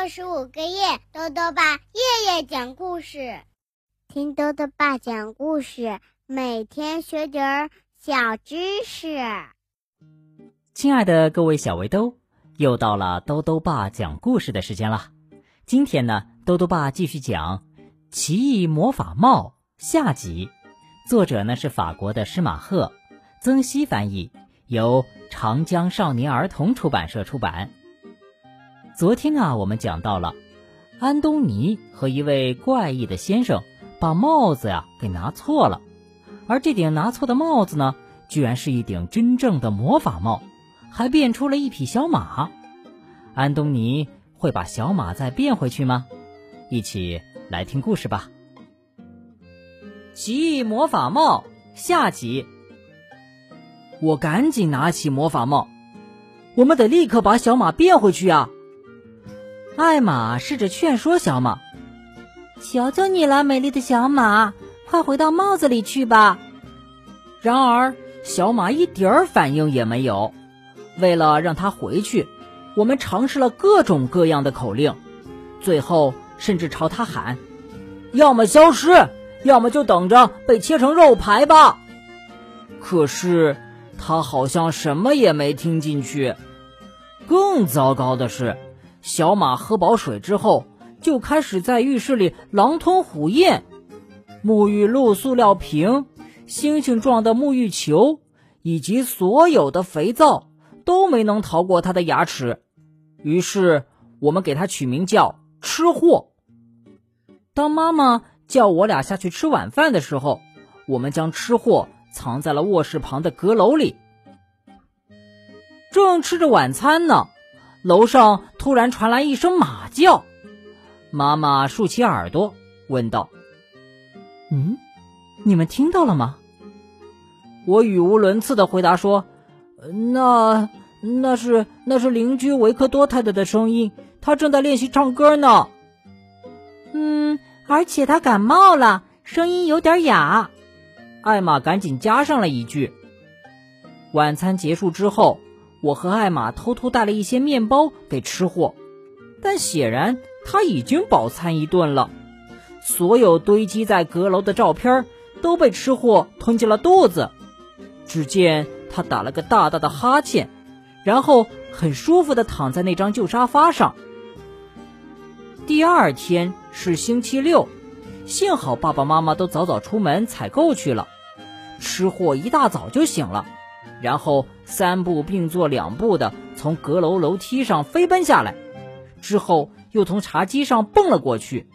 六十五个夜，豆豆爸夜夜讲故事，听豆豆爸讲故事，每天学点儿小知识。亲爱的各位小围兜，又到了豆豆爸讲故事的时间了。今天呢，豆豆爸继续讲《奇异魔法帽》下集，作者呢是法国的施马赫，曾希翻译，由长江少年儿童出版社出版。昨天啊，我们讲到了安东尼和一位怪异的先生把帽子呀给拿错了，而这顶拿错的帽子呢，居然是一顶真正的魔法帽，还变出了一匹小马。安东尼会把小马再变回去吗？一起来听故事吧。奇异魔法帽下集。我赶紧拿起魔法帽，我们得立刻把小马变回去呀！艾玛试着劝说小马：“求求你了，美丽的小马，快回到帽子里去吧。”然而，小马一点儿反应也没有。为了让它回去，我们尝试了各种各样的口令，最后甚至朝它喊：“要么消失，要么就等着被切成肉排吧。”可是，它好像什么也没听进去。更糟糕的是。小马喝饱水之后，就开始在浴室里狼吞虎咽。沐浴露、塑料瓶、星星状的沐浴球，以及所有的肥皂都没能逃过他的牙齿。于是，我们给他取名叫“吃货”。当妈妈叫我俩下去吃晚饭的时候，我们将吃货藏在了卧室旁的阁楼里。正吃着晚餐呢。楼上突然传来一声马叫，妈妈竖起耳朵问道：“嗯，你们听到了吗？”我语无伦次的回答说：“那那是那是邻居维克多太太的声音，她正在练习唱歌呢。”“嗯，而且她感冒了，声音有点哑。”艾玛赶紧加上了一句。晚餐结束之后。我和艾玛偷偷带了一些面包给吃货，但显然他已经饱餐一顿了。所有堆积在阁楼的照片都被吃货吞进了肚子。只见他打了个大大的哈欠，然后很舒服地躺在那张旧沙发上。第二天是星期六，幸好爸爸妈妈都早早出门采购去了。吃货一大早就醒了。然后三步并作两步的从阁楼楼梯上飞奔下来，之后又从茶几上蹦了过去。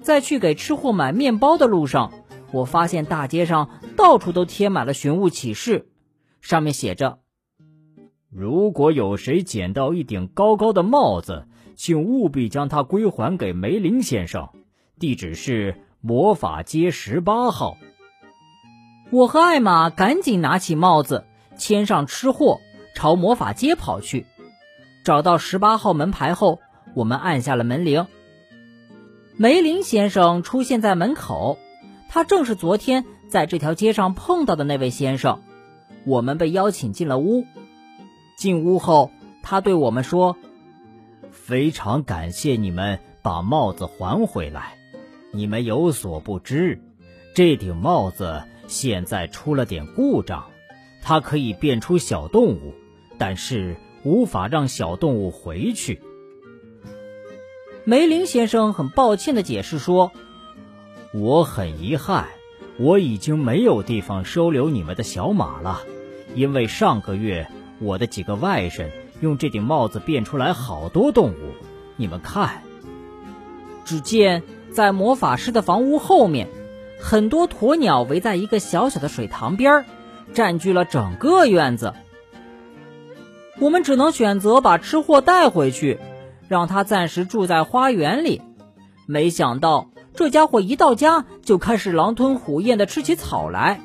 在去给吃货买面包的路上，我发现大街上到处都贴满了寻物启事，上面写着：“如果有谁捡到一顶高高的帽子，请务必将它归还给梅林先生，地址是魔法街十八号。”我和艾玛赶紧拿起帽子，牵上吃货，朝魔法街跑去。找到十八号门牌后，我们按下了门铃。梅林先生出现在门口，他正是昨天在这条街上碰到的那位先生。我们被邀请进了屋。进屋后，他对我们说：“非常感谢你们把帽子还回来。你们有所不知，这顶帽子……”现在出了点故障，它可以变出小动物，但是无法让小动物回去。梅林先生很抱歉的解释说：“我很遗憾，我已经没有地方收留你们的小马了，因为上个月我的几个外甥用这顶帽子变出来好多动物。你们看，只见在魔法师的房屋后面。”很多鸵鸟围在一个小小的水塘边儿，占据了整个院子。我们只能选择把吃货带回去，让他暂时住在花园里。没想到这家伙一到家就开始狼吞虎咽地吃起草来。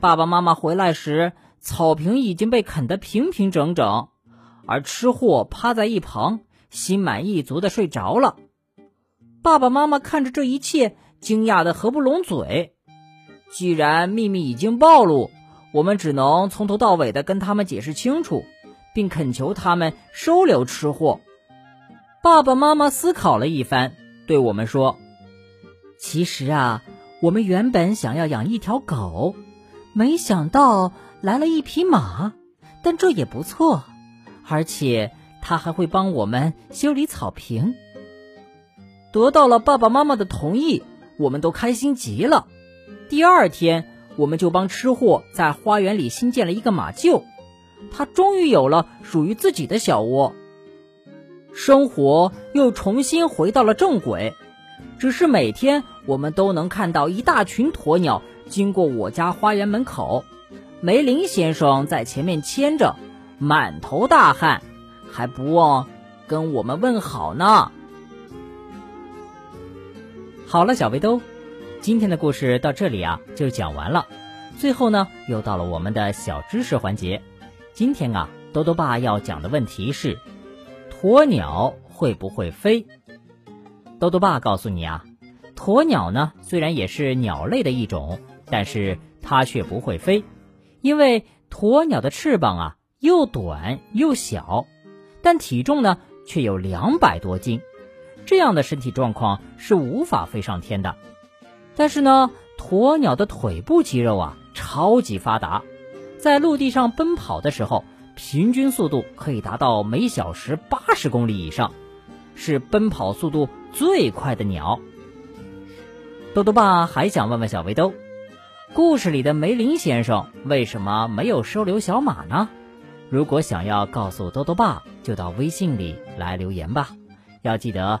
爸爸妈妈回来时，草坪已经被啃得平平整整，而吃货趴在一旁，心满意足地睡着了。爸爸妈妈看着这一切。惊讶的合不拢嘴。既然秘密已经暴露，我们只能从头到尾的跟他们解释清楚，并恳求他们收留吃货。爸爸妈妈思考了一番，对我们说：“其实啊，我们原本想要养一条狗，没想到来了一匹马，但这也不错，而且它还会帮我们修理草坪。”得到了爸爸妈妈的同意，我们都开心极了。第二天，我们就帮吃货在花园里新建了一个马厩，它终于有了属于自己的小窝。生活又重新回到了正轨，只是每天我们都能看到一大群鸵鸟经过我家花园门口，梅林先生在前面牵着，满头大汗，还不忘跟我们问好呢。好了，小围兜，今天的故事到这里啊就讲完了。最后呢，又到了我们的小知识环节。今天啊，兜兜爸要讲的问题是。鸵鸟会不会飞？豆豆爸告诉你啊，鸵鸟呢虽然也是鸟类的一种，但是它却不会飞，因为鸵鸟的翅膀啊又短又小，但体重呢却有两百多斤，这样的身体状况是无法飞上天的。但是呢，鸵鸟的腿部肌肉啊超级发达，在陆地上奔跑的时候。平均速度可以达到每小时八十公里以上，是奔跑速度最快的鸟。豆豆爸还想问问小围兜，故事里的梅林先生为什么没有收留小马呢？如果想要告诉豆豆爸，就到微信里来留言吧。要记得